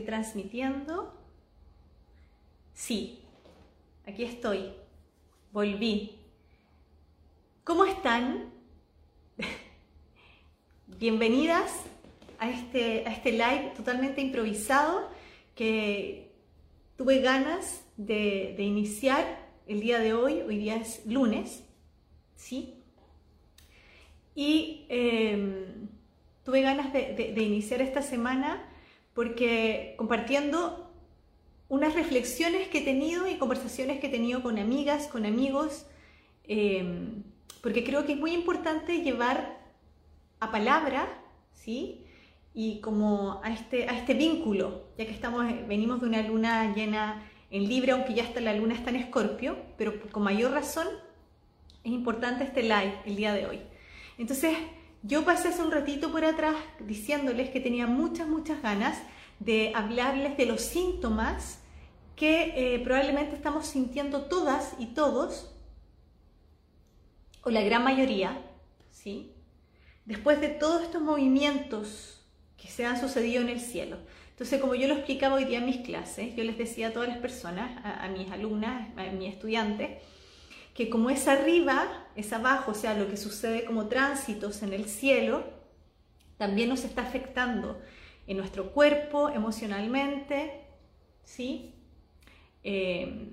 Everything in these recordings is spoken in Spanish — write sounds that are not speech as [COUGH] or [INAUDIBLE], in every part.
transmitiendo. Sí, aquí estoy. Volví. ¿Cómo están? [LAUGHS] Bienvenidas a este, a este live totalmente improvisado que tuve ganas de, iniciar el día de hoy. Hoy día es lunes, ¿sí? Y em, tuve ganas de, iniciar esta semana porque compartiendo unas reflexiones que he tenido y conversaciones que he tenido con amigas, con amigos, em, porque creo que es muy importante llevar a palabra, ¿sí? Y como a este, a este vínculo, ya que estamos, venimos de una luna llena en Libra, aunque ya está la luna está en Escorpio, pero con mayor razón es importante este live el día de hoy. Entonces, yo pasé hace un ratito por atrás diciéndoles que tenía muchas, muchas ganas de hablarles de los síntomas que eh, probablemente estamos sintiendo todas y todos, o la gran mayoría, ¿sí? Después de todos estos movimientos que se han sucedido en el cielo. Entonces, como yo lo explicaba hoy día en mis clases, yo les decía a todas las personas, a, a mis alumnas, a mis estudiantes, que como es arriba, es abajo, o sea, lo que sucede como tránsitos en el cielo, también nos está afectando en nuestro cuerpo, emocionalmente, ¿sí? Eh,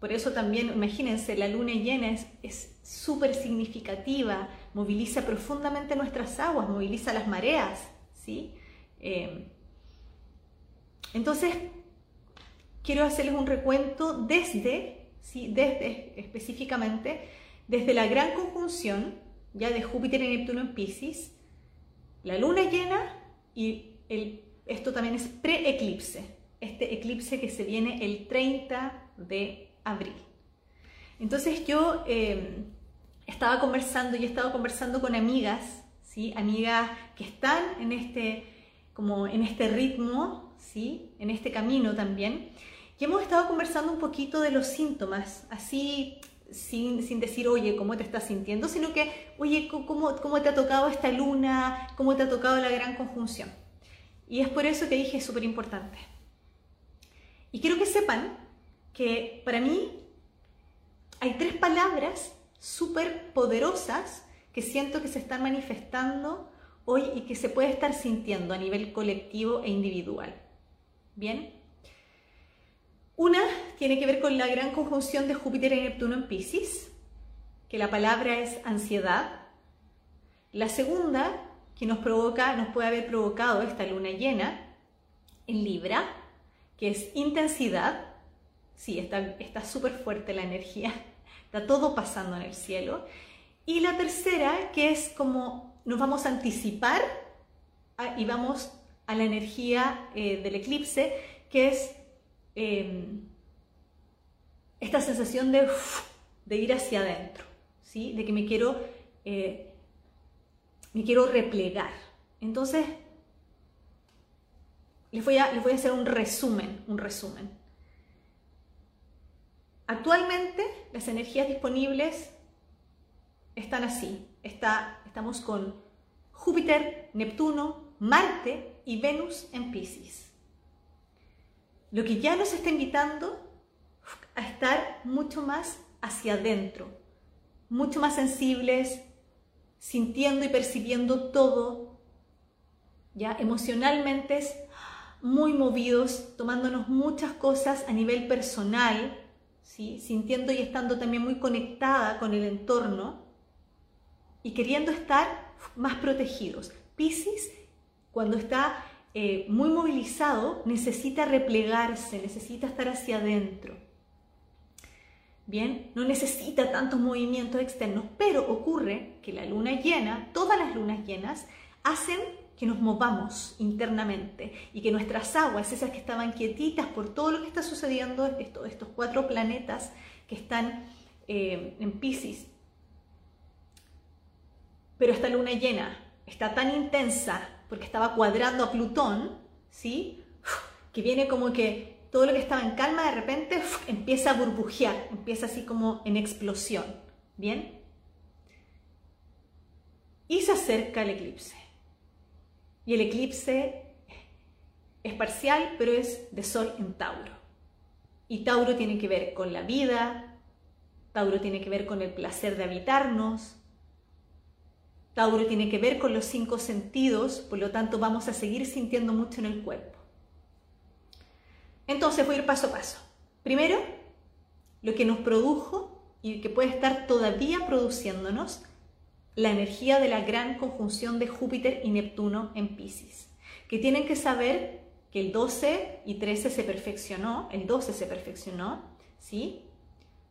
por eso también, imagínense, la luna llena es súper significativa, moviliza profundamente nuestras aguas, moviliza las mareas, ¿sí? Eh, entonces, quiero hacerles un recuento desde desde, específicamente desde la gran conjunción ya de Júpiter y Neptuno en Pisces, la luna llena y el, esto también es pre-eclipse, este eclipse que se viene el 30 de abril. Entonces yo eh, estaba conversando, yo he estado conversando con amigas, ¿sí? amigas que están en este, como en este ritmo, ¿sí? en este camino también, y hemos estado conversando un poquito de los síntomas, así sin, sin, decir, oye, ¿cómo te estás sintiendo? Sino que, oye, ¿cómo, ¿cómo te ha tocado esta luna? ¿Cómo te ha tocado la gran conjunción? Y es por eso que dije, es súper importante. Y quiero que sepan que para mí hay tres palabras súper poderosas que siento que se están manifestando hoy y que se puede estar sintiendo a nivel colectivo e individual. ¿Bien? Una tiene que ver con la gran conjunción de Júpiter y Neptuno en Pisces, que la palabra es ansiedad. La segunda, que nos provoca, nos puede haber provocado esta luna llena en Libra, que es intensidad. Sí, está súper fuerte la energía, [LAUGHS] está todo pasando en el cielo. Y la tercera, que es como nos vamos a anticipar y vamos a la energía eh, del eclipse, que es Em, esta sensación de, de, ir hacia adentro, ¿sí? de que me quiero, eh, me quiero replegar. Entonces, les voy, a, les voy a hacer un resumen, un resumen. Actualmente las energías disponibles están así. Está, estamos con Júpiter, Neptuno, Marte y Venus en Pisces lo que ya nos está invitando a estar mucho más hacia adentro, mucho más sensibles, sintiendo y percibiendo todo, ya emocionalmente muy movidos, tomándonos muchas cosas a nivel personal, ¿sí? sintiendo y estando también muy conectada con el entorno y queriendo estar más protegidos. Pisces, cuando está eh, muy movilizado necesita replegarse, necesita estar hacia adentro. Bien, no necesita tantos movimientos externos, pero ocurre que la luna llena, todas las lunas llenas, hacen que nos movamos internamente y que nuestras aguas, esas que estaban quietitas por todo lo que está sucediendo, estos, cuatro planetas que están eh, en Pisces, pero esta luna llena está tan intensa porque estaba cuadrando a Plutón, ¿sí? Que viene como que todo lo que estaba en calma de repente empieza a burbujear, empieza así como en explosión, ¿bien? Y se acerca el eclipse. Y el eclipse es parcial, pero es de Sol en Tauro. Y Tauro tiene que ver con la vida, Tauro tiene que ver con el placer de habitarnos, Tauro tiene que ver con los cinco sentidos, por lo tanto vamos a seguir sintiendo mucho en el cuerpo. Entonces voy a ir paso a paso. Primero, lo que nos produjo y que puede estar todavía produciéndonos la energía de la gran conjunción de Júpiter y Neptuno en Pisces, que tienen que saber que el 12 y 13 se perfeccionó, el 12 se perfeccionó, ¿sí?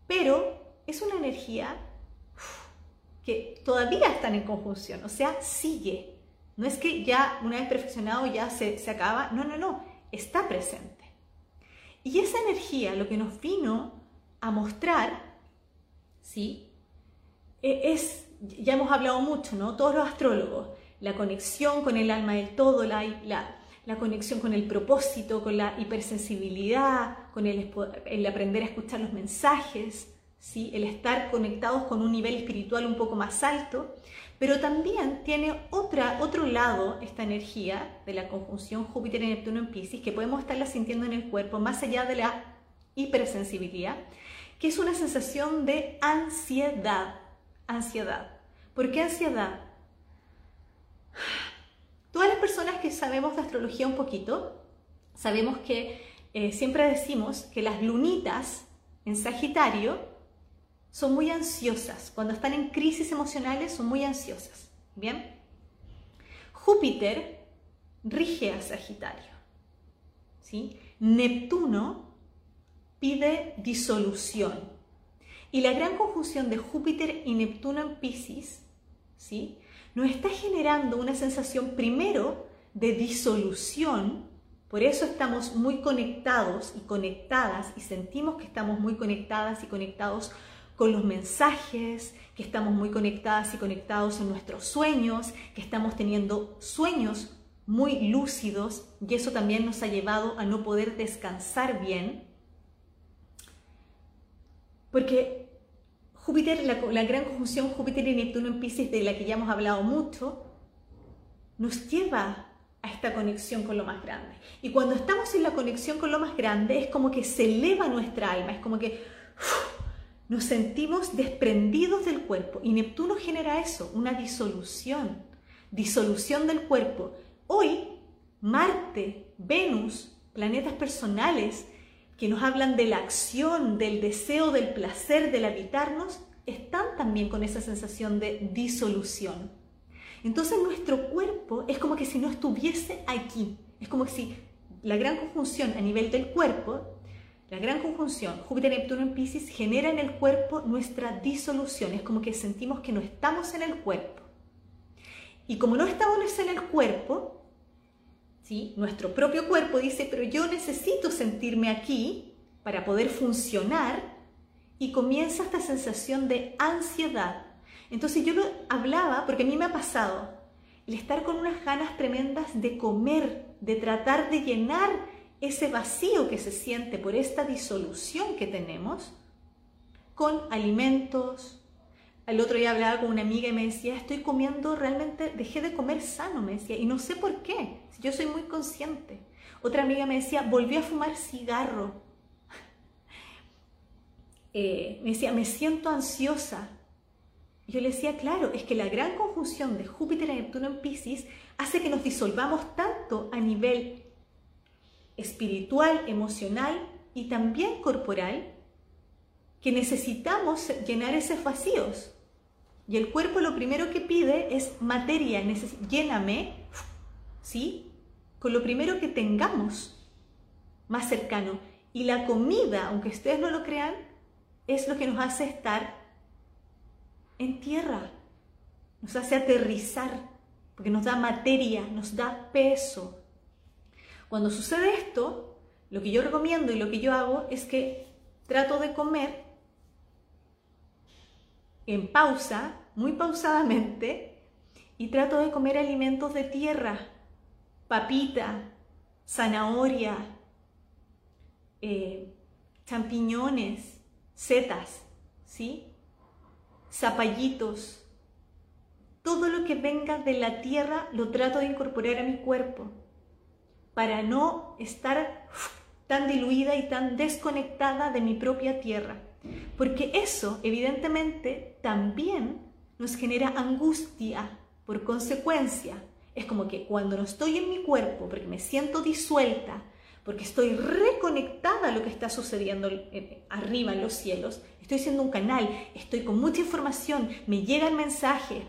Pero es una energía que todavía están en conjunción, o sea, sigue. No es que ya una vez perfeccionado ya se, se acaba, no, no, no, está presente. Y esa energía lo que nos vino a mostrar, ¿sí? E, es, ya hemos hablado mucho, ¿no? Todos los astrólogos, la conexión con el alma del todo, la, la, conexión con el propósito, con la hipersensibilidad, con el aprender a escuchar los mensajes, ¿sí? el estar conectados con un nivel espiritual un poco más alto, pero también tiene otra, otro lado esta energía de la conjunción Júpiter y Neptuno en Pisces, que podemos estarla sintiendo en el cuerpo, más allá de la hipersensibilidad, que es una sensación de ansiedad. Ansiedad. ¿Por qué ansiedad? Todas las personas que sabemos de astrología un poquito, sabemos que eh, siempre decimos que las lunitas en Sagitario son muy ansiosas. Cuando están en crisis emocionales son muy ansiosas. ¿Bien? Júpiter rige a Sagitario. ¿sí? Neptuno pide disolución. Y la gran conjunción de Júpiter y Neptuno en Pisces ¿sí? nos está generando una sensación primero de disolución, por eso estamos muy conectados y conectadas y sentimos que estamos muy conectadas y conectados con los mensajes, que estamos muy conectadas y conectados en nuestros sueños, que estamos teniendo sueños muy lúcidos y eso también nos ha llevado a no poder descansar bien. Porque Júpiter, la, gran conjunción Júpiter y Neptuno en Pisces, de la que ya hemos hablado mucho, nos lleva a esta conexión con lo más grande. Y cuando estamos en la conexión con lo más grande, es como que se eleva nuestra alma, es como que nos sentimos desprendidos del cuerpo. Y Neptuno genera eso, una disolución, disolución del cuerpo. Hoy, Marte, Venus, planetas personales, que nos hablan de la acción, del deseo, del placer, del habitarnos, están también con esa sensación de disolución. Entonces nuestro cuerpo es como que si no estuviese aquí, es como si la gran conjunción a nivel del cuerpo, la gran conjunción Júpiter-Neptuno en Pisces genera en el cuerpo nuestra disolución, es como que sentimos que no estamos en el cuerpo. Y como no estamos en el cuerpo, nuestro propio cuerpo dice, pero yo necesito sentirme aquí para poder funcionar y comienza esta sensación de ansiedad. Entonces yo lo hablaba porque a mí me ha pasado el estar con unas ganas tremendas de comer, de tratar de llenar ese vacío que se siente por esta disolución que tenemos con alimentos, el otro día hablaba con una amiga y me decía, estoy comiendo realmente, dejé de comer sano, me decía, y no sé por qué, yo soy muy consciente. Otra amiga me decía, volví a fumar cigarro. [LAUGHS] Eh, me decía, me siento ansiosa. yo le decía, claro, es que la gran conjunción de Júpiter y Neptuno en Pisces hace que nos disolvamos tanto a nivel espiritual, emocional y también corporal, que necesitamos llenar esos vacíos. Y el cuerpo lo primero que pide es materia, lléname, ¿sí? Con lo primero que tengamos más cercano. Y la comida, aunque ustedes no lo crean, es lo que nos hace estar en tierra, nos hace aterrizar, porque nos da materia, nos da peso. Cuando sucede esto, lo que yo recomiendo y lo que yo hago es que trato de comer en pausa, muy pausadamente, y trato de comer alimentos de tierra, papita, zanahoria, eh, champiñones, setas, ¿sí? Zapallitos. Todo lo que venga de la tierra lo trato de incorporar a mi cuerpo para no estar tan diluida y tan desconectada de mi propia tierra. Porque eso, evidentemente, también nos genera angustia por consecuencia. Es como que cuando no estoy en mi cuerpo, porque me siento disuelta, porque estoy reconectada a lo que está sucediendo arriba en los cielos, estoy siendo un canal, estoy con mucha información, me llega el mensaje,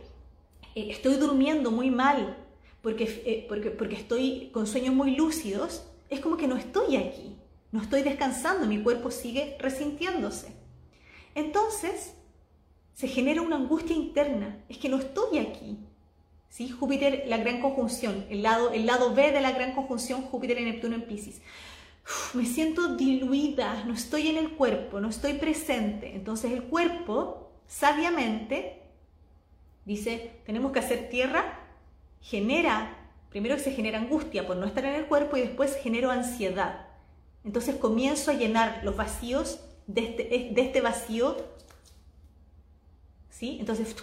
eh, estoy durmiendo muy mal, porque, eh, porque, porque estoy con sueños muy lúcidos, es como que no estoy aquí, no estoy descansando, mi cuerpo sigue resintiéndose. Entonces, se genera una angustia interna, es que no estoy aquí. ¿Sí? Júpiter, la gran conjunción, el lado, el lado B de la gran conjunción Júpiter y Neptuno en Pisces. me siento diluida, no estoy en el cuerpo, no estoy presente. Entonces el cuerpo, sabiamente, dice, tenemos que hacer tierra, genera, primero se genera angustia por no estar en el cuerpo y después genero ansiedad. Entonces comienzo a llenar los vacíos de este, este vacío, ¿sí? Entonces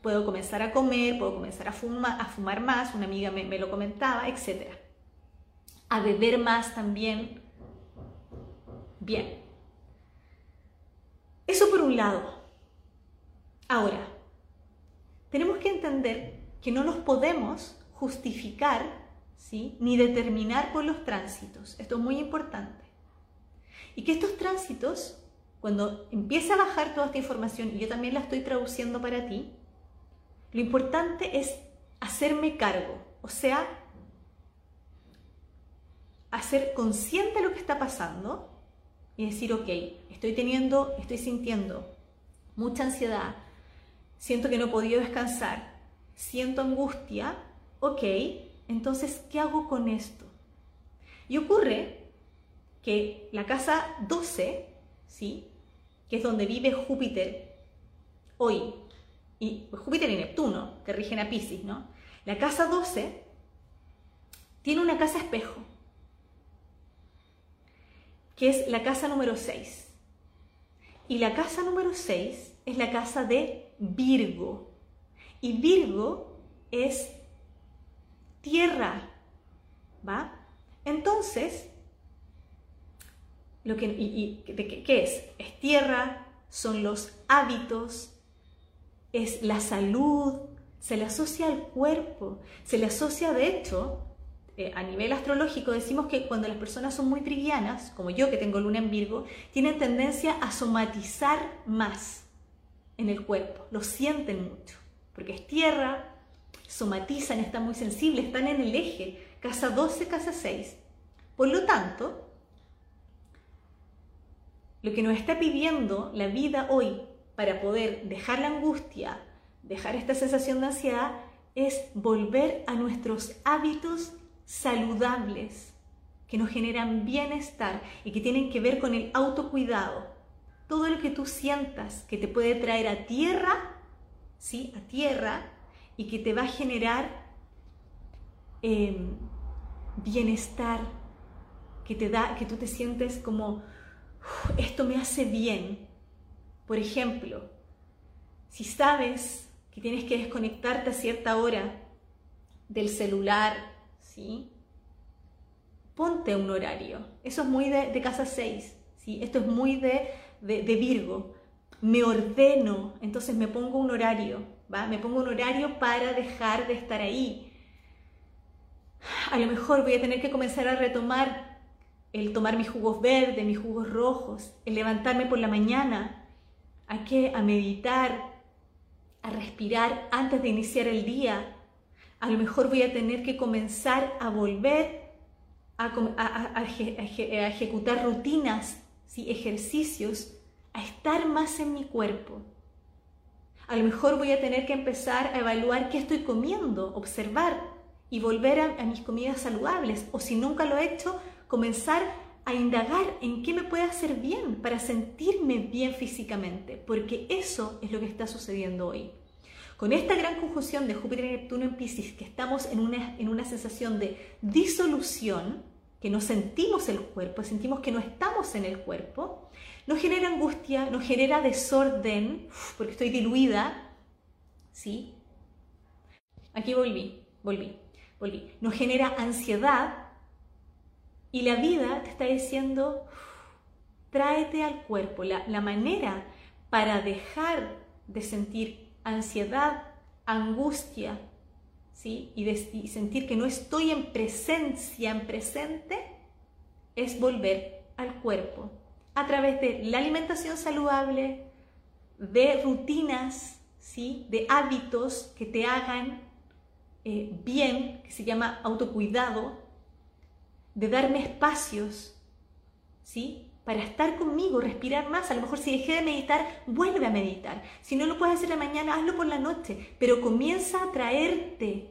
puedo comenzar a comer, puedo comenzar a, fumar, a fumar más, una amiga me, me lo comentaba, etc. A beber más también. Bien. Eso por un lado. Ahora, tenemos que entender que no nos podemos justificar ¿sí? ni determinar por los tránsitos. Esto es muy importante. Y que estos tránsitos cuando empieza a bajar toda esta información, y yo también la estoy traduciendo para ti, lo importante es hacerme cargo, o sea, hacer consciente de lo que está pasando y decir, ok, estoy teniendo, estoy sintiendo mucha ansiedad, siento que no he podido descansar, siento angustia, ok, entonces, ¿qué hago con esto? Y ocurre que la casa 12, ¿sí? que es donde vive Júpiter hoy, y Júpiter y Neptuno, que rigen a Pisces, ¿no? La casa 12 tiene una casa espejo, que es la casa número 6. Y la casa número 6 es la casa de Virgo. Y Virgo es tierra, ¿va? Entonces, lo que, ¿qué es? Es tierra, son los hábitos, es la salud, se le asocia al cuerpo, se le asocia de hecho, eh, a nivel astrológico decimos que cuando las personas son muy trivianas, como yo que tengo luna en Virgo, tienen tendencia a somatizar más en el cuerpo, lo sienten mucho, porque es tierra, somatizan, están muy sensibles, están en el eje, casa 12, casa 6. Por lo tanto, lo que nos está pidiendo la vida hoy para poder dejar la angustia, dejar esta sensación de ansiedad, es volver a nuestros hábitos saludables que nos generan bienestar y que tienen que ver con el autocuidado. Todo lo que tú sientas que te puede traer a tierra, ¿sí? A tierra y que te va a generar em, bienestar, que te da, que tú te sientes como esto me hace bien. Por ejemplo, si sabes que tienes que desconectarte a cierta hora del celular, ¿sí? Ponte un horario. Eso es muy de, casa 6, ¿sí? Esto es muy de, de, Virgo. Me ordeno, entonces me pongo un horario, ¿va? Me pongo un horario para dejar de estar ahí. A lo mejor voy a tener que comenzar a retomar el tomar mis jugos verdes, mis jugos rojos, el levantarme por la mañana, a qué? A meditar, a respirar antes de iniciar el día. A lo mejor voy a tener que comenzar a volver a, ejecutar rutinas, ejercicios, a estar más en mi cuerpo. A lo mejor voy a tener que empezar a evaluar qué estoy comiendo, observar y volver a, mis comidas saludables. O si nunca lo he hecho, comenzar a indagar en qué me puede hacer bien para sentirme bien físicamente, porque eso es lo que está sucediendo hoy. Con esta gran conjunción de Júpiter y Neptuno en Pisces, que estamos en una, en una sensación de disolución, que no sentimos el cuerpo, sentimos que no estamos en el cuerpo, nos genera angustia, nos genera desorden, porque estoy diluida, ¿sí? Aquí volví, volví, volví. Nos genera ansiedad, Y la vida te está diciendo, tráete al cuerpo. La, la manera para dejar de sentir ansiedad, angustia, ¿sí? Y, y sentir que no estoy en presencia, en presente, es volver al cuerpo a través de la alimentación saludable, de rutinas, ¿sí? de hábitos que te hagan eh, bien, que se llama autocuidado, de darme espacios, ¿sí? Para estar conmigo, respirar más. A lo mejor si dejé de meditar, vuelve a meditar. Si no lo puedes hacer la mañana, hazlo por la noche. Pero comienza a traerte,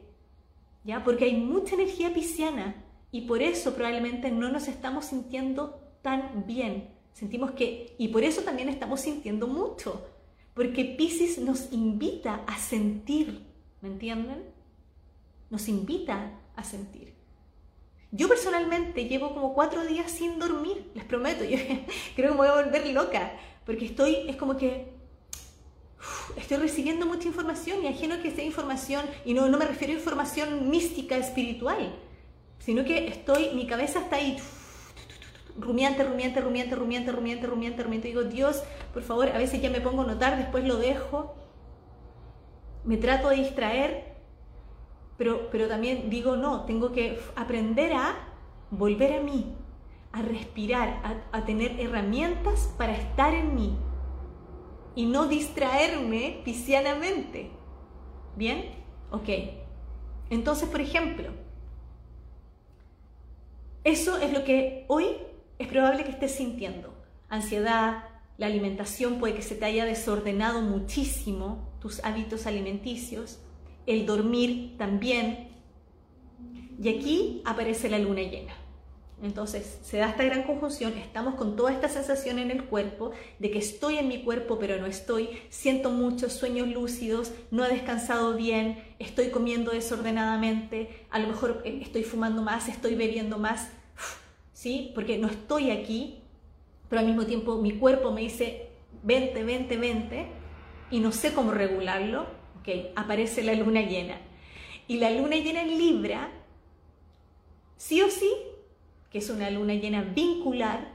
¿ya? Porque hay mucha energía pisciana y por eso probablemente no nos estamos sintiendo tan bien. Sentimos que, y por eso también estamos sintiendo mucho, porque Pisces nos invita a sentir, ¿me entienden? Nos invita a sentir. Yo personalmente llevo como cuatro días sin dormir, les prometo, [LAUGHS] yo creo que me voy a volver loca, porque estoy, es como que estoy recibiendo mucha información y ajeno que sea información, y no, no me refiero a información mística, espiritual, sino que estoy, mi cabeza está ahí rumiante, rumiante, rumiante, rumiante, rumiante, rumiante, rumiante. Digo, Dios, por favor, a veces ya me pongo a notar, después lo dejo, me trato de distraer, pero, pero también digo, no, tengo que aprender a volver a mí, a respirar, a, tener herramientas para estar en mí y no distraerme piscianamente. ¿Bien? Ok. Entonces, por ejemplo, eso es lo que hoy es probable que estés sintiendo ansiedad, la alimentación puede que se te haya desordenado muchísimo, tus hábitos alimenticios, el dormir también. Y aquí aparece la luna llena. Entonces se da esta gran conjunción, estamos con toda esta sensación en el cuerpo de que estoy en mi cuerpo pero no estoy, siento muchos sueños lúcidos, no he descansado bien, estoy comiendo desordenadamente, a lo mejor eh, estoy fumando más, estoy bebiendo más, ¿sí? Porque no estoy aquí, pero al mismo tiempo mi cuerpo me dice, vente, vente, vente, y no sé cómo regularlo, ok, aparece la luna llena. Y la luna llena en Libra, sí o sí, que es una luna llena vincular,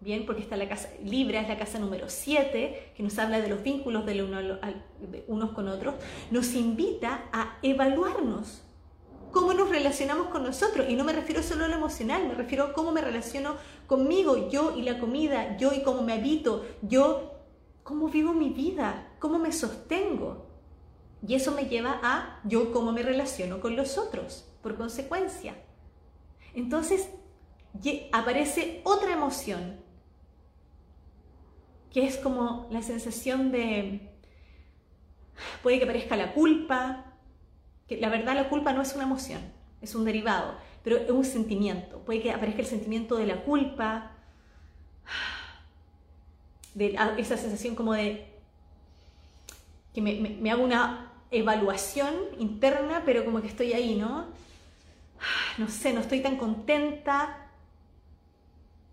bien, porque está la casa, Libra es la casa número 7, que nos habla de los vínculos de, uno, de unos con otros, nos invita a evaluarnos, cómo nos relacionamos con nosotros. Y no me refiero solo a lo emocional, me refiero a cómo me relaciono conmigo, yo y la comida, yo y cómo me habito, yo, cómo vivo mi vida, cómo me sostengo. Y eso me lleva a yo cómo me relaciono con los otros, por consecuencia. Entonces aparece otra emoción, que es como la sensación de, puede que aparezca la culpa, la verdad la culpa no es una emoción, es un derivado, pero es un sentimiento. Puede que aparezca el sentimiento de la culpa, de esa sensación como de que me, hago una evaluación interna, pero como que estoy ahí, ¿no? No sé, no estoy tan contenta.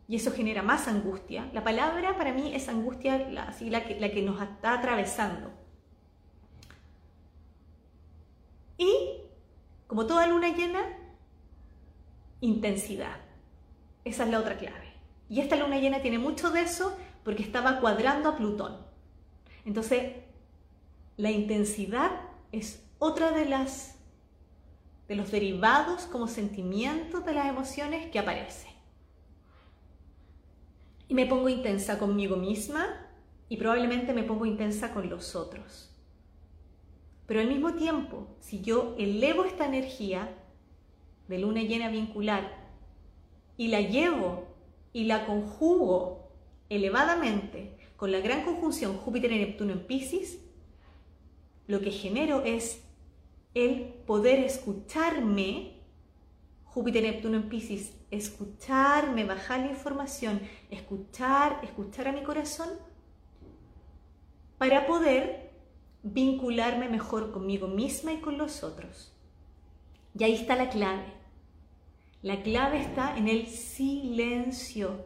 Y eso genera más angustia. La palabra para mí es angustia, la, la, que, la que nos está atravesando. Y, como toda luna llena, intensidad. Esa es la otra clave. Y esta luna llena tiene mucho de eso porque estaba cuadrando a Plutón. Entonces, la intensidad es otra de las de los derivados como sentimientos de las emociones que aparece. Y me pongo intensa conmigo misma y probablemente me pongo intensa con los otros. Pero al mismo tiempo, si yo elevo esta energía de luna llena vincular y la llevo y la conjugo elevadamente con la gran conjunción Júpiter y Neptuno en Pisces, lo que genero es el poder escucharme, Júpiter y Neptuno en Pisces, escucharme, bajar la información, escuchar, escuchar a mi corazón, para poder vincularme mejor conmigo misma y con los otros. Y ahí está la clave. La clave está en el silencio.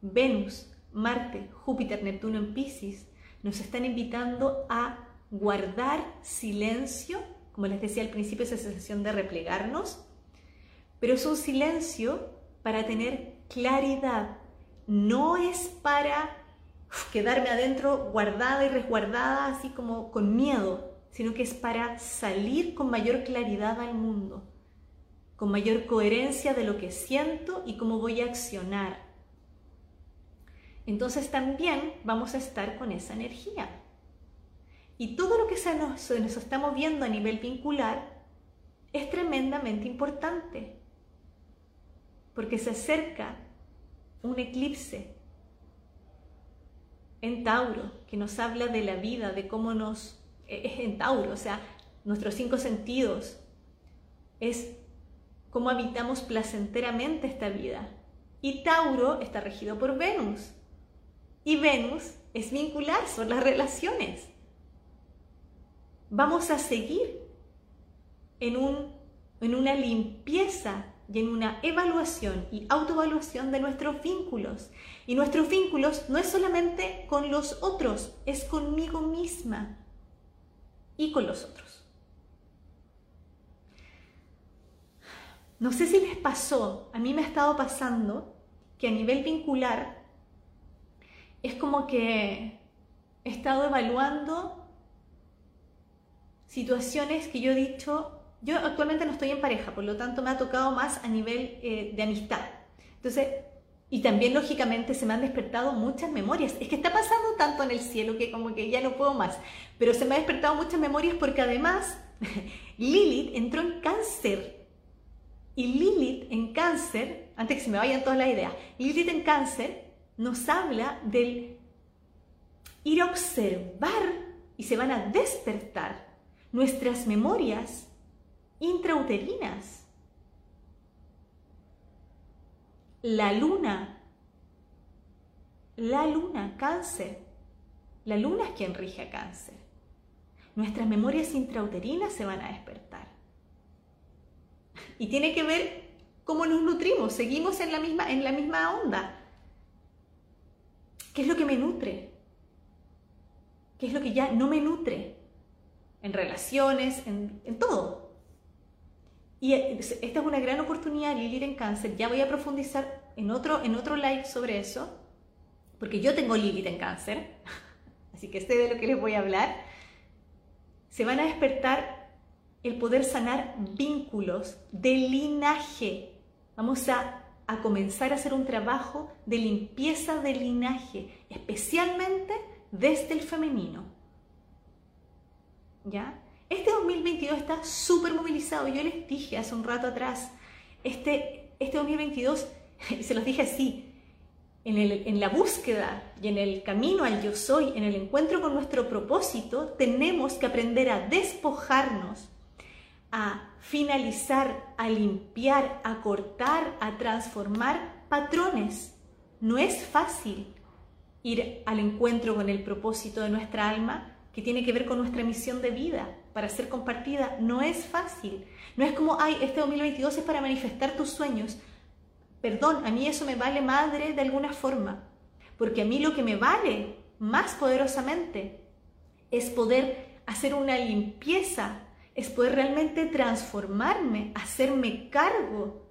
Venus, Marte, Júpiter, Neptuno en Pisces nos están invitando a guardar silencio, como les decía al principio, esa sensación de replegarnos, pero es un silencio para tener claridad, no es para quedarme adentro guardada y resguardada así como con miedo, sino que es para salir con mayor claridad al mundo, con mayor coherencia de lo que siento y cómo voy a accionar. Entonces también vamos a estar con esa energía. Y todo lo que se nos, se nos está moviendo a nivel vincular es tremendamente importante, porque se acerca un eclipse en Tauro, que nos habla de la vida, de cómo nos... E, es en Tauro, o sea, nuestros cinco sentidos, es cómo habitamos placenteramente esta vida. Y Tauro está regido por Venus. Y Venus es vincular, son las relaciones. Vamos a seguir en, un, en una limpieza y en una evaluación y autoevaluación de nuestros vínculos. Y nuestros vínculos no es solamente con los otros, es conmigo misma y con los otros. No sé si les pasó, a mí me ha estado pasando que a nivel vincular es como que he estado evaluando situaciones que yo he dicho, yo actualmente no estoy en pareja, por lo tanto me ha tocado más a nivel eh, de amistad. Entonces, y también lógicamente se me han despertado muchas memorias. Es que está pasando tanto en el cielo que como que ya no puedo más. Pero se me han despertado muchas memorias porque además [LAUGHS] Lilith entró en cáncer. Y Lilith en cáncer, antes que se me vayan todas las ideas, Lilith en cáncer nos habla del ir a observar y se van a despertar nuestras memorias intrauterinas. La luna, la luna, cáncer. La luna es quien rige a cáncer. Nuestras memorias intrauterinas se van a despertar. Y tiene que ver cómo nos nutrimos, seguimos en la misma, en la misma onda. ¿Qué es lo que me nutre? ¿Qué es lo que ya no me nutre? En relaciones, en, en todo. Y esta es una gran oportunidad, Lilith en cáncer. Ya voy a profundizar en otro, en otro live sobre eso, porque yo tengo Lilith en cáncer, [LAUGHS] así que sé de lo que les voy a hablar. Se van a despertar el poder sanar vínculos de linaje. Vamos a, a comenzar a hacer un trabajo de limpieza de linaje, especialmente desde el femenino. ¿Ya? Este 2022 está súper movilizado. Yo les dije hace un rato atrás, este, este 2022, [LAUGHS] se los dije así, en, en, la búsqueda y en el camino al yo soy, en el encuentro con nuestro propósito, tenemos que aprender a despojarnos, a finalizar, a limpiar, a cortar, a transformar patrones. No es fácil ir al encuentro con el propósito de nuestra alma que tiene que ver con nuestra misión de vida para ser compartida no es fácil. No es como, ay, este 2022 es para manifestar tus sueños. Perdón, a mí eso me vale madre de alguna forma, porque a mí lo que me vale más poderosamente es poder hacer una limpieza, es poder realmente transformarme, hacerme cargo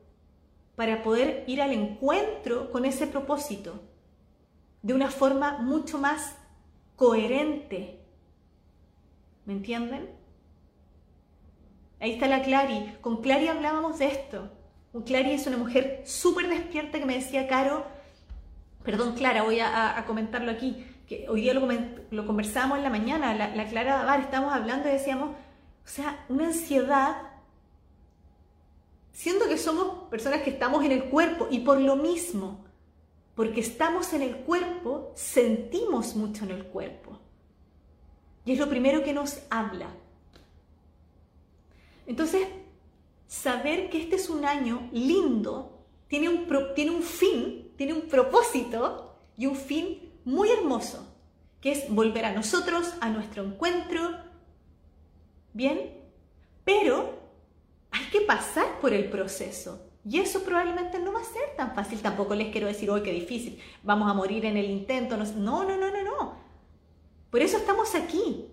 para poder ir al encuentro con ese propósito de una forma mucho más coherente. ¿Me entienden? Ahí está la Clary. Con Clary hablábamos de esto. Clary es una mujer súper despierta que me decía, Caro, perdón Clara, voy a, comentarlo aquí, que hoy día lo, lo conversábamos en la mañana, la, la Clara Davar, estábamos hablando y decíamos, o sea, una ansiedad, siendo que somos personas que estamos en el cuerpo y por lo mismo, porque estamos en el cuerpo, sentimos mucho en el cuerpo. Y es lo primero que nos habla. Entonces, saber que este es un año lindo, tiene un, tiene un fin, tiene un propósito y un fin muy hermoso, que es volver a nosotros, a nuestro encuentro, ¿bien? Pero hay que pasar por el proceso. Y eso probablemente no va a ser tan fácil. Tampoco les quiero decir, hoy qué difícil, vamos a morir en el intento. No, no, no, no. Por eso estamos aquí.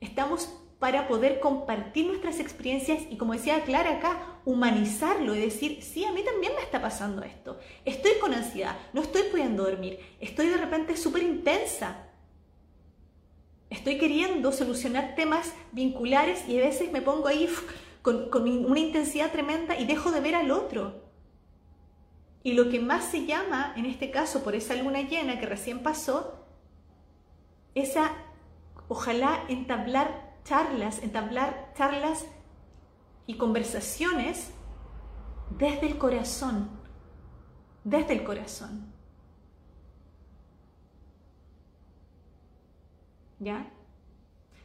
Estamos para poder compartir nuestras experiencias y como decía Clara acá, humanizarlo y decir, sí, a mí también me está pasando esto. Estoy con ansiedad, no estoy pudiendo dormir, estoy de repente súper intensa. Estoy queriendo solucionar temas vinculares y a veces me pongo ahí con, con una intensidad tremenda y dejo de ver al otro. Y lo que más se llama, en este caso, por esa luna llena que recién pasó, esa, ojalá entablar charlas, entablar charlas y conversaciones desde el corazón, desde el corazón. ¿Ya?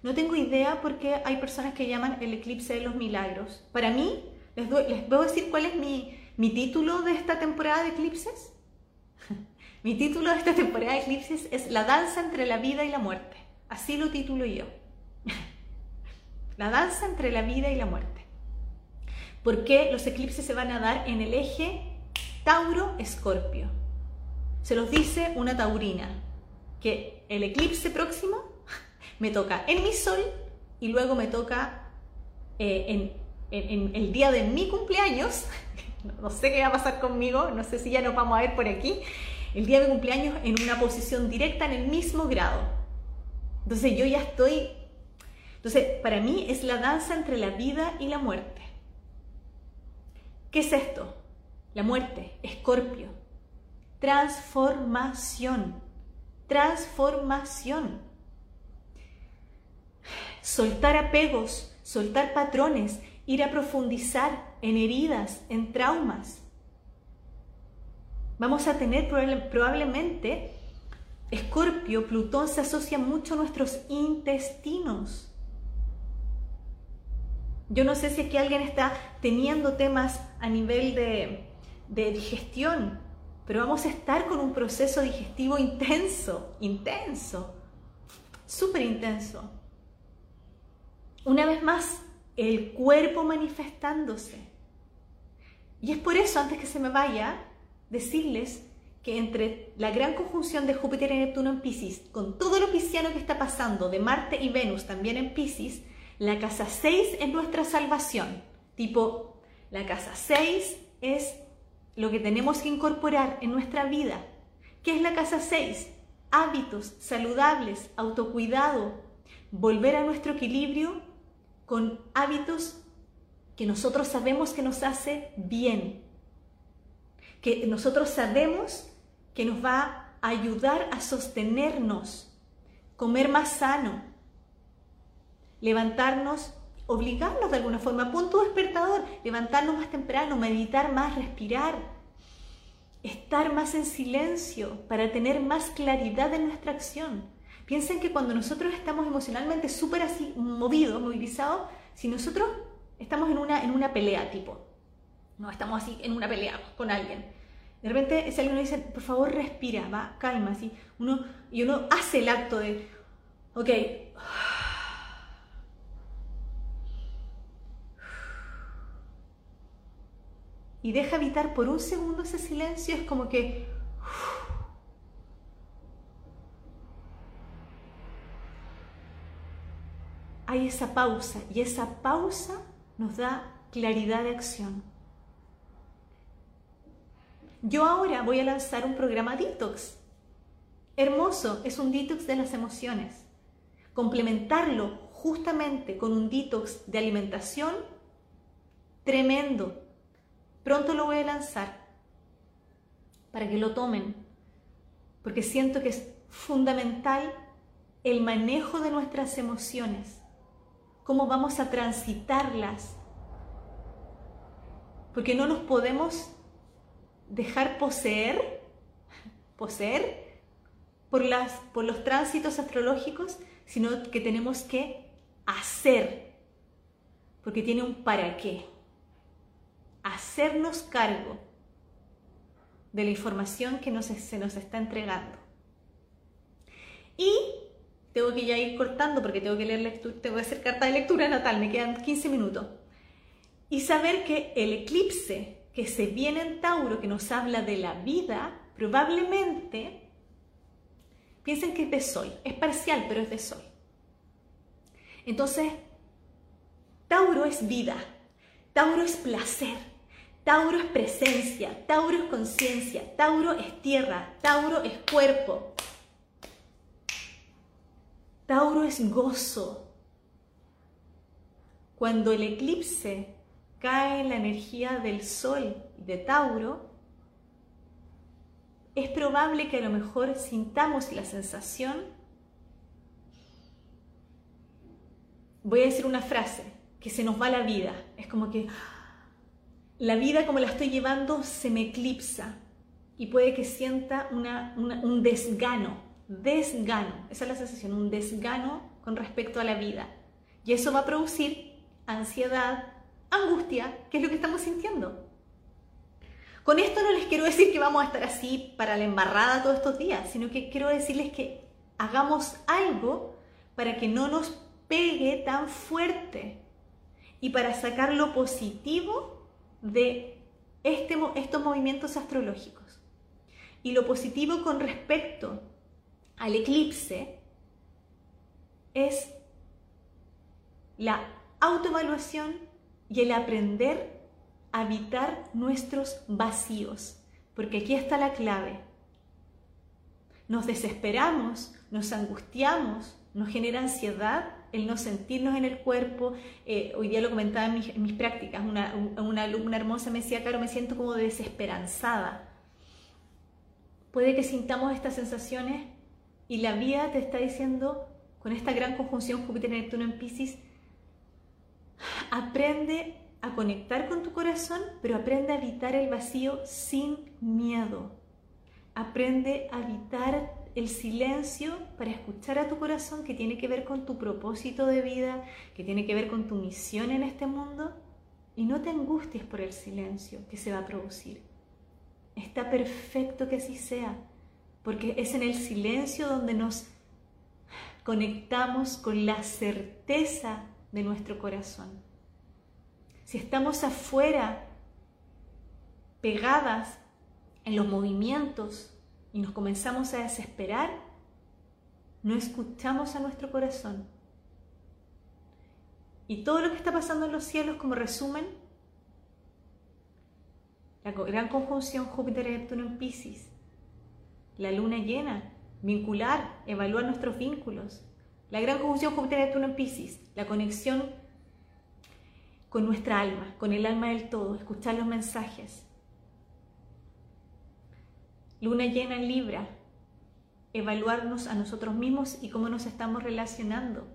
No tengo idea por qué hay personas que llaman el eclipse de los milagros. Para mí, les, les voy a decir cuál es mi, mi título de esta temporada de eclipses. Mi título de esta temporada de eclipses es La danza entre la vida y la muerte. Así lo titulo yo. [LAUGHS] la danza entre la vida y la muerte. Porque los eclipses se van a dar en el eje Tauro-Escorpio. Se los dice una taurina, que el eclipse próximo [LAUGHS] me toca en mi sol y luego me toca eh, en, en el día de mi cumpleaños. [LAUGHS] no sé qué va a pasar conmigo, no sé si ya nos vamos a ver por aquí. El día de mi cumpleaños en una posición directa en el mismo grado. Entonces yo ya estoy entonces, para mí es la danza entre la vida y la muerte. ¿Qué es esto? La muerte, escorpio. Transformación. Transformación. Soltar apegos, soltar patrones, ir a profundizar en heridas, en traumas. Vamos a tener probablemente, Escorpio, Plutón se asocia mucho a nuestros intestinos. Yo no sé si aquí alguien está teniendo temas a nivel de, digestión, pero vamos a estar con un proceso digestivo intenso, intenso, súper intenso. Una vez más, el cuerpo manifestándose. Y es por eso, antes que se me vaya, decirles que entre la gran conjunción de Júpiter y Neptuno en Pisces, con todo lo pisciano que está pasando, de Marte y Venus también en Pisces, la casa 6 es nuestra salvación. Tipo, la casa 6 es lo que tenemos que incorporar en nuestra vida. ¿Qué es la casa 6? Hábitos saludables, autocuidado, volver a nuestro equilibrio con hábitos que nosotros sabemos que nos hace bien, que nosotros sabemos que nos va a ayudar a sostenernos, comer más sano, levantarnos, obligarnos de alguna forma, punto despertador, levantarnos más temprano, meditar más, respirar, estar más en silencio para tener más claridad en nuestra acción. Piensen que cuando nosotros estamos emocionalmente súper así movidos, movilizados, si nosotros estamos en una, en una pelea tipo, no estamos así en una pelea con alguien, de repente ese alguien dice, por favor respira, va, calma, así, uno, y uno hace el acto de, ok, y deja habitar por un segundo ese silencio, es como que... Hay esa pausa y esa pausa nos da claridad de acción. Yo ahora voy a lanzar un programa detox. Hermoso, es un detox de las emociones. Complementarlo justamente con un detox de alimentación, tremendo, Pronto lo voy a lanzar para que lo tomen, porque siento que es fundamental el manejo de nuestras emociones, cómo vamos a transitarlas, porque no nos podemos dejar poseer, poseer por, las, por los tránsitos astrológicos, sino que tenemos que hacer, porque tiene un para qué hacernos cargo de la información que se nos está entregando. Y tengo que ya ir cortando porque tengo que leer lectura, tengo que hacer carta de lectura natal, me quedan 15 minutos. Y saber que el eclipse que se viene en Tauro, que nos habla de la vida, probablemente, piensen que es de Sol, es parcial, pero es de Sol. Entonces, Tauro es vida, Tauro es placer, Tauro es presencia, Tauro es conciencia, Tauro es tierra, Tauro es cuerpo, Tauro es gozo. Cuando el eclipse cae la energía del sol de Tauro, es probable que a lo mejor sintamos la sensación, voy a decir una frase, que se nos va la vida. Es como que la vida como la estoy llevando se me eclipsa y puede que sienta un desgano, desgano, esa es la sensación, un desgano con respecto a la vida. Y eso va a producir ansiedad, angustia, que es lo que estamos sintiendo. Con esto no les quiero decir que vamos a estar así para la embarrada todos estos días, sino que quiero decirles que hagamos algo para que no nos pegue tan fuerte y para sacar lo positivo de este, estos movimientos astrológicos. Y lo positivo con respecto al eclipse es la autoevaluación y el aprender a evitar nuestros vacíos, porque aquí está la clave. Nos desesperamos, nos angustiamos, nos genera ansiedad el no sentirnos en el cuerpo. Eh, hoy día lo comentaba en mis, prácticas, una, alumna hermosa me decía, claro, me siento como desesperanzada. Puede que sintamos estas sensaciones y la vida te está diciendo, con esta gran conjunción Júpiter-Neptuno en Pisces, aprende a conectar con tu corazón, pero aprende a evitar el vacío sin miedo. Aprende a evitar el silencio para escuchar a tu corazón que tiene que ver con tu propósito de vida, que tiene que ver con tu misión en este mundo. Y no te angusties por el silencio que se va a producir. Está perfecto que así sea, porque es en el silencio donde nos conectamos con la certeza de nuestro corazón. Si estamos afuera, pegadas en los movimientos y nos comenzamos a desesperar, no escuchamos a nuestro corazón. Y todo lo que está pasando en los cielos, como resumen, la gran conjunción Júpiter y Neptuno en Pisces, la luna llena, vincular, evaluar nuestros vínculos, la gran conjunción Júpiter Neptuno en Pisces, la conexión con nuestra alma, con el alma del todo, escuchar los mensajes, Luna llena en Libra, evaluarnos a nosotros mismos y cómo nos estamos relacionando.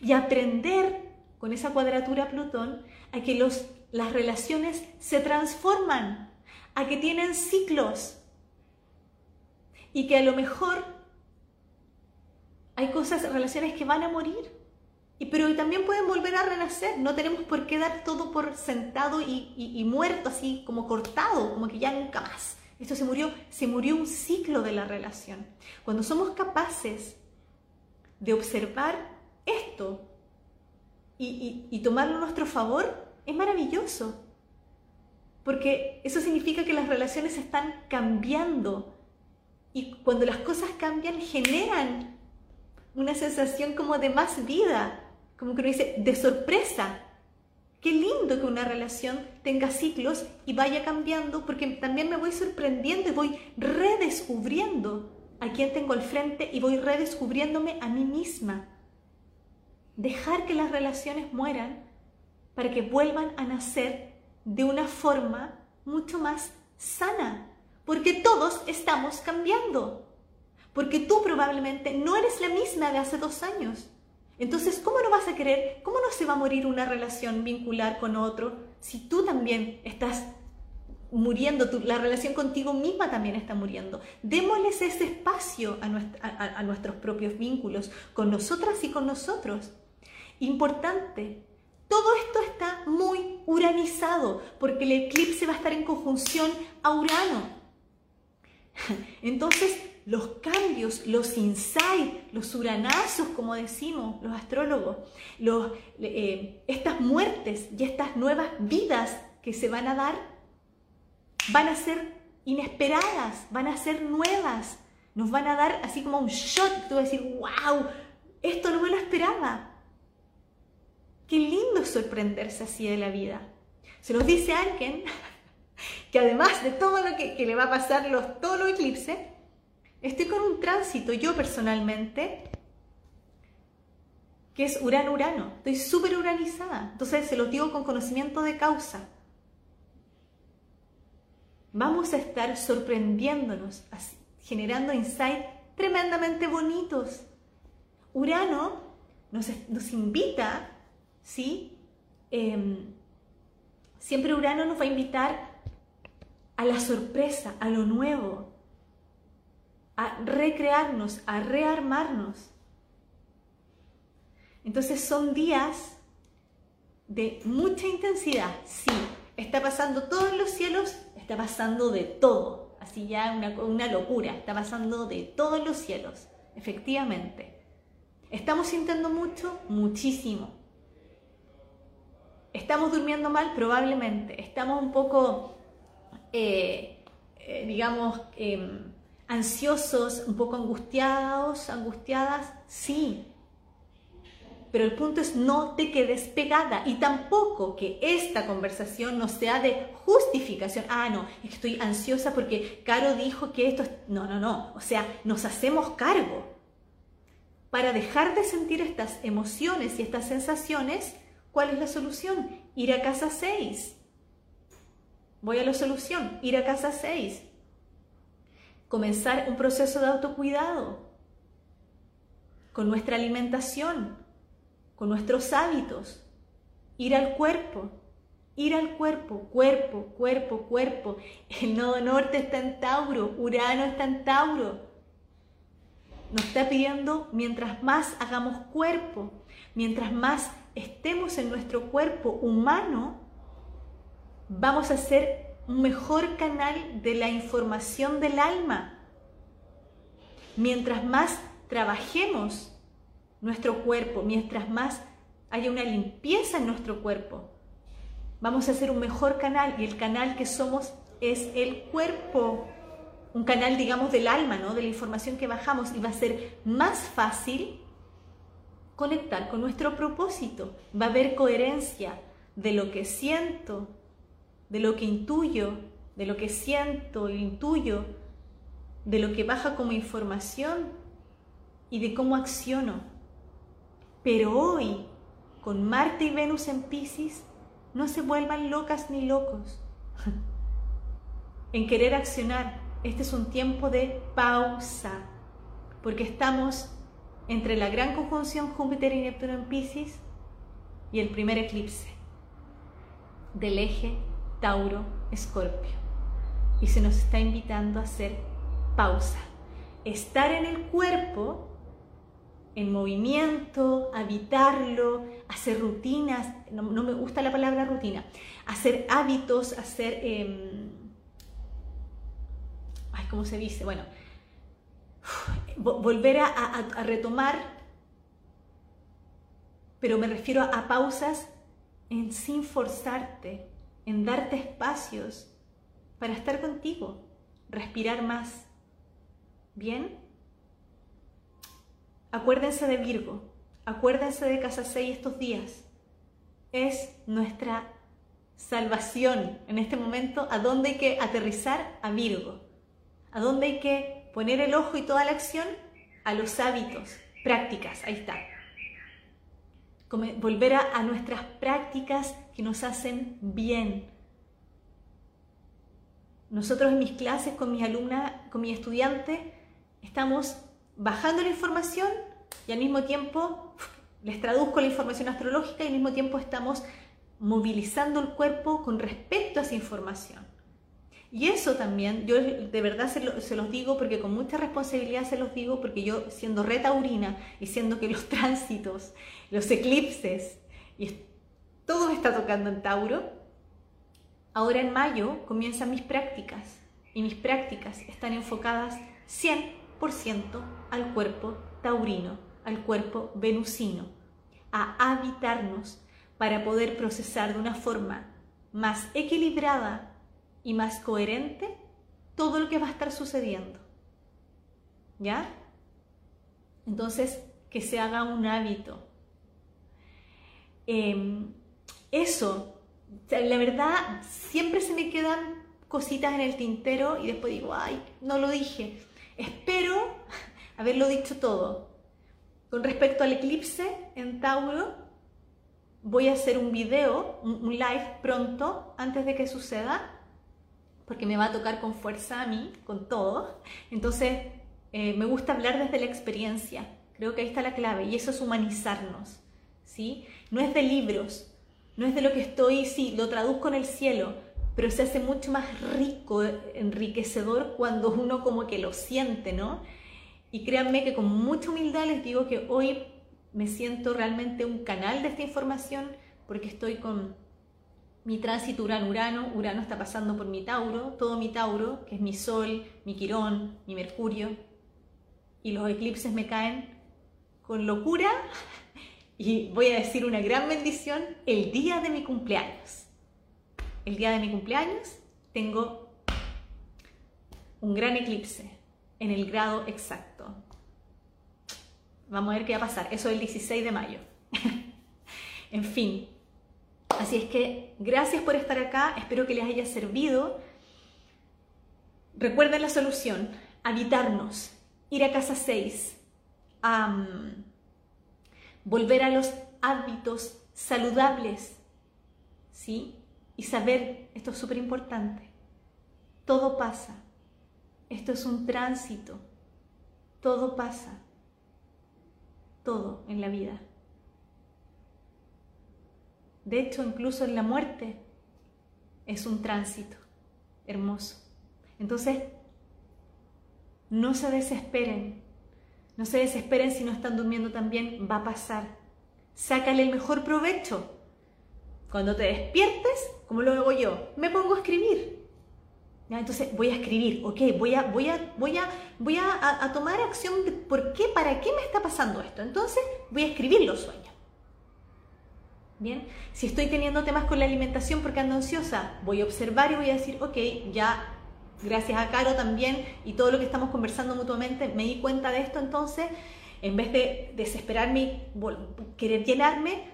Y aprender con esa cuadratura Plutón a que las relaciones se transforman, a que tienen ciclos y que a lo mejor hay cosas, relaciones que van a morir, y, pero también pueden volver a renacer. No tenemos por qué dar todo por sentado y, y muerto, así como cortado, como que ya nunca más. Esto se murió, se murió un ciclo de la relación. Cuando somos capaces de observar esto y, tomarlo a nuestro favor, es maravilloso. Porque eso significa que las relaciones están cambiando. Y cuando las cosas cambian, generan una sensación como de más vida, como que uno dice, de sorpresa. Qué lindo que una relación tenga ciclos y vaya cambiando porque también me voy sorprendiendo y voy redescubriendo a quien tengo al frente y voy redescubriéndome a mí misma. Dejar que las relaciones mueran para que vuelvan a nacer de una forma mucho más sana, porque todos estamos cambiando, porque tú probablemente no eres la misma de hace dos años, entonces, ¿cómo no vas a querer, cómo no se va a morir una relación vincular con otro si tú también estás muriendo, la relación contigo misma también está muriendo? Démosles ese espacio a, a nuestros propios vínculos, con nosotras y con nosotros. Importante, todo esto está muy uranizado porque el eclipse va a estar en conjunción a Urano. [LAUGHS] Entonces, los cambios, los insights, los uranazos, como decimos los astrólogos, eh, estas muertes y estas nuevas vidas que se van a dar, van a ser inesperadas, van a ser nuevas, nos van a dar así como un shot, tú vas a decir, wow, esto no me lo esperaba. Qué lindo sorprenderse así de la vida. Se nos dice alguien que además de todo lo que, le va a pasar los, todos los eclipses, estoy con un tránsito yo personalmente que es Urano-Urano. Estoy súper uranizada. Entonces se los digo con conocimiento de causa. Vamos a estar sorprendiéndonos, generando insights tremendamente bonitos. Urano nos, nos invita, ¿sí? Em, siempre Urano nos va a invitar a la sorpresa, a lo nuevo, a recrearnos, a rearmarnos. Entonces son días de mucha intensidad, sí. Está pasando todo en los cielos, está pasando de todo. Así ya una, una locura, está pasando de todos los cielos, efectivamente. ¿Estamos sintiendo mucho? Muchísimo. ¿Estamos durmiendo mal? Probablemente. ¿Estamos un poco, eh, eh, digamos, em, ansiosos, un poco angustiados, angustiadas? Sí. Pero el punto es no te quedes pegada y tampoco que esta conversación no sea de justificación. Ah, no, es estoy ansiosa porque Caro dijo que esto... No, no, no. O sea, nos hacemos cargo. Para dejar de sentir estas emociones y estas sensaciones, ¿cuál es la solución? Ir a casa 6. Voy a la solución, ir a casa 6. Comenzar un proceso de autocuidado con nuestra alimentación, con nuestros hábitos, ir al cuerpo, ir al cuerpo, cuerpo, cuerpo, cuerpo. El nodo norte está en Tauro, Urano está en Tauro. Nos está pidiendo, mientras más hagamos cuerpo, mientras más estemos en nuestro cuerpo humano, vamos a ser un mejor canal de la información del alma. Mientras más trabajemos nuestro cuerpo, mientras más haya una limpieza en nuestro cuerpo, vamos a hacer un mejor canal y el canal que somos es el cuerpo, un canal digamos del alma, ¿no? de la información que bajamos y va a ser más fácil conectar con nuestro propósito, va a haber coherencia de lo que siento, de lo que intuyo, de lo que siento intuyo, de lo que baja como información y de cómo acciono. Pero hoy, con Marte y Venus en Pisces, no se vuelvan locas ni locos. [LAUGHS] en querer accionar, este es un tiempo de pausa, porque estamos entre la gran conjunción Júpiter y Neptuno en Pisces y el primer eclipse del eje Tauro-Escorpio. Y se nos está invitando a hacer pausa. Estar en el cuerpo en movimiento, habitarlo, hacer rutinas, no, me gusta la palabra rutina, hacer hábitos, hacer, eh, ay, ¿cómo se dice? Bueno, volver a, retomar, pero me refiero a, pausas en sin forzarte, en darte espacios para estar contigo, respirar más. ¿Bien? Acuérdense de Virgo, acuérdense de Casa 6 estos días. Es nuestra salvación en este momento, a dónde hay que aterrizar a Virgo, a dónde hay que poner el ojo y toda la acción a los hábitos, prácticas, ahí está. volver a, a nuestras prácticas que nos hacen bien. Nosotros en mis clases con mis alumnas, con mi estudiante, estamos bajando la información y al mismo tiempo les traduzco la información astrológica y al mismo tiempo estamos movilizando el cuerpo con respecto a esa información. Y eso también, yo de verdad se, los digo porque con mucha responsabilidad se los digo porque yo siendo retaurina y siendo que los [LAUGHS] tránsitos, los eclipses, y todo está tocando en Tauro, ahora en mayo comienzan mis prácticas y mis prácticas están enfocadas 100 al cuerpo taurino, al cuerpo venusino, a habitarnos para poder procesar de una forma más equilibrada y más coherente todo lo que va a estar sucediendo. ¿Ya? Entonces, que se haga un hábito. em, eso, la verdad, siempre se me quedan cositas en el tintero y después digo, ay, no lo dije. Espero [LAUGHS] haberlo dicho todo. Con respecto al eclipse en Tauro, voy a hacer un video, un live pronto, antes de que suceda, porque me va a tocar con fuerza a mí, con todo. Entonces, eh, me gusta hablar desde la experiencia. Creo que ahí está la clave y eso es humanizarnos. ¿sí? No es de libros, no es de lo que estoy, sí, lo traduzco en el cielo, pero se hace mucho más rico, enriquecedor cuando uno como que lo siente, ¿no? Y créanme que con mucha humildad les digo que hoy me siento realmente un canal de esta información porque estoy con mi tránsito Urano-Urano, Urano está pasando por mi Tauro, todo mi Tauro, que es mi Sol, mi Quirón, mi Mercurio, y los eclipses me caen con locura y voy a decir una gran bendición el día de mi cumpleaños. El día de mi cumpleaños tengo un gran eclipse en el grado exacto. Vamos a ver qué va a pasar. Eso es el 16 de mayo. [LAUGHS] en fin. Así es que gracias por estar acá. Espero que les haya servido. Recuerden la solución. Habitarnos. Ir a casa 6. Volver a los hábitos saludables. ¿Sí? Y saber, esto es súper importante. Todo pasa esto es un tránsito. Todo pasa. Todo en la vida. De hecho, incluso en la muerte es un tránsito hermoso. Entonces, no se desesperen. No se desesperen si no están durmiendo también, va a pasar. Sácale el mejor provecho. Cuando te despiertes, como lo hago yo, me pongo a escribir. Entonces voy a escribir, ok, voy a, voy a, voy a, voy a, tomar acción de por qué, para qué me está pasando esto. Entonces voy a escribir los sueños. Bien, si estoy teniendo temas con la alimentación porque ando ansiosa, voy a observar y voy a decir, ok, ya gracias a Caro también y todo lo que estamos conversando mutuamente, me di cuenta de esto, entonces, en vez de desesperarme y querer llenarme,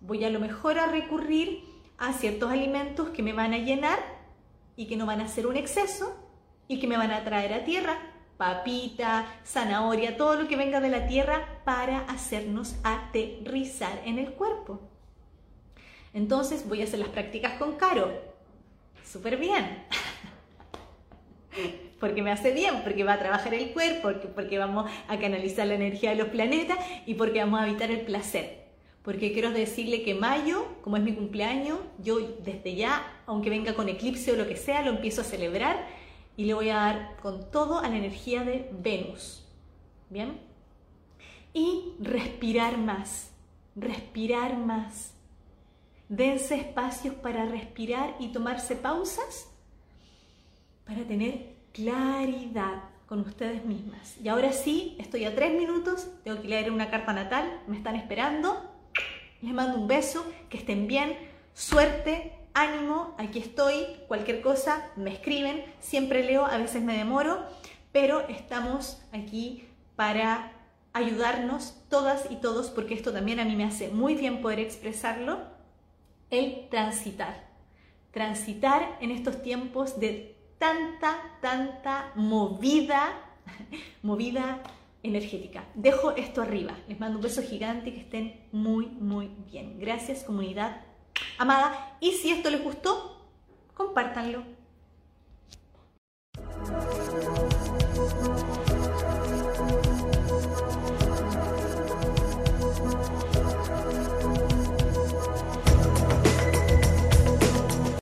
voy a lo mejor a recurrir a ciertos alimentos que me van a llenar y que no van a ser un exceso y que me van a traer a tierra papita, zanahoria, todo lo que venga de la tierra para hacernos aterrizar en el cuerpo. Entonces voy a hacer las prácticas con Caro. Súper bien. Porque me hace bien, porque va a trabajar el cuerpo, porque, vamos a canalizar la energía de los planetas y porque vamos a evitar el placer porque quiero decirle que mayo, como es mi cumpleaños, yo desde ya, aunque venga con eclipse o lo que sea, lo empiezo a celebrar y le voy a dar con todo a la energía de Venus. ¿Bien? Y respirar más, respirar más. Dense espacios para respirar y tomarse pausas para tener claridad con ustedes mismas. Y ahora sí, estoy a tres minutos, tengo que leer una carta natal, me están esperando. Les mando un beso, que estén bien, suerte, ánimo, aquí estoy, cualquier cosa me escriben, siempre leo, a veces me demoro, pero estamos aquí para ayudarnos todas y todos, porque esto también a mí me hace muy bien poder expresarlo, el transitar. Transitar en estos tiempos de tanta, tanta movida, movida energética. Dejo esto arriba. Les mando un beso gigante y que estén muy, muy bien. Gracias, comunidad amada. Y si esto les gustó, compártanlo.